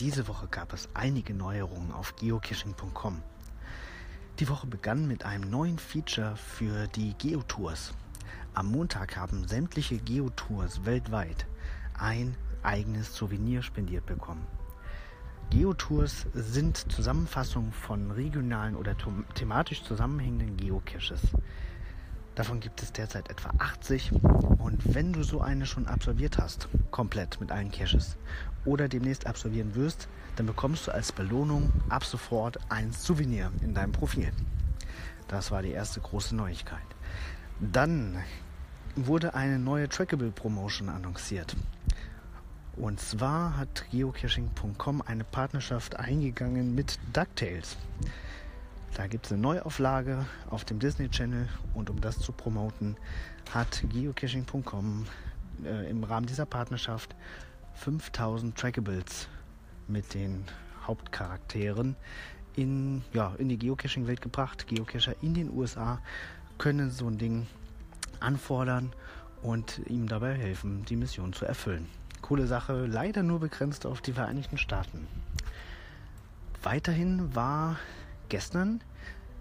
Diese Woche gab es einige Neuerungen auf geocaching.com. Die Woche begann mit einem neuen Feature für die Geotours. Am Montag haben sämtliche Geotours weltweit ein eigenes Souvenir spendiert bekommen. Geotours sind Zusammenfassungen von regionalen oder thematisch zusammenhängenden Geocaches. Davon gibt es derzeit etwa 80 und wenn du so eine schon absolviert hast, komplett mit allen Caches oder demnächst absolvieren wirst, dann bekommst du als Belohnung ab sofort ein Souvenir in deinem Profil. Das war die erste große Neuigkeit. Dann wurde eine neue Trackable Promotion annonciert. Und zwar hat geocaching.com eine Partnerschaft eingegangen mit DuckTales. Da gibt es eine Neuauflage auf dem Disney Channel und um das zu promoten, hat geocaching.com äh, im Rahmen dieser Partnerschaft 5000 Trackables mit den Hauptcharakteren in, ja, in die Geocaching-Welt gebracht. Geocacher in den USA können so ein Ding anfordern und ihm dabei helfen, die Mission zu erfüllen. Coole Sache, leider nur begrenzt auf die Vereinigten Staaten. Weiterhin war gestern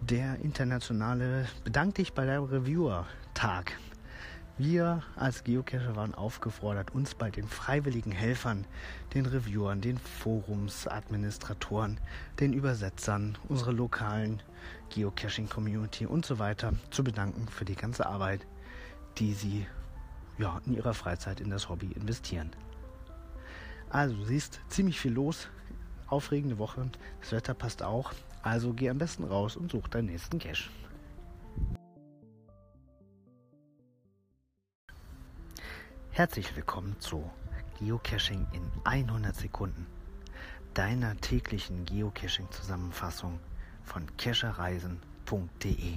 der internationale Bedank dich bei der Reviewer-Tag. Wir als Geocacher waren aufgefordert, uns bei den freiwilligen Helfern, den Reviewern, den Forumsadministratoren, den Übersetzern, unserer lokalen Geocaching-Community und so weiter zu bedanken für die ganze Arbeit, die sie ja, in ihrer Freizeit in das Hobby investieren. Also du siehst ziemlich viel los, aufregende Woche, das Wetter passt auch. Also geh am besten raus und such deinen nächsten Cache. Herzlich willkommen zu Geocaching in 100 Sekunden, deiner täglichen Geocaching-Zusammenfassung von cachereisen.de.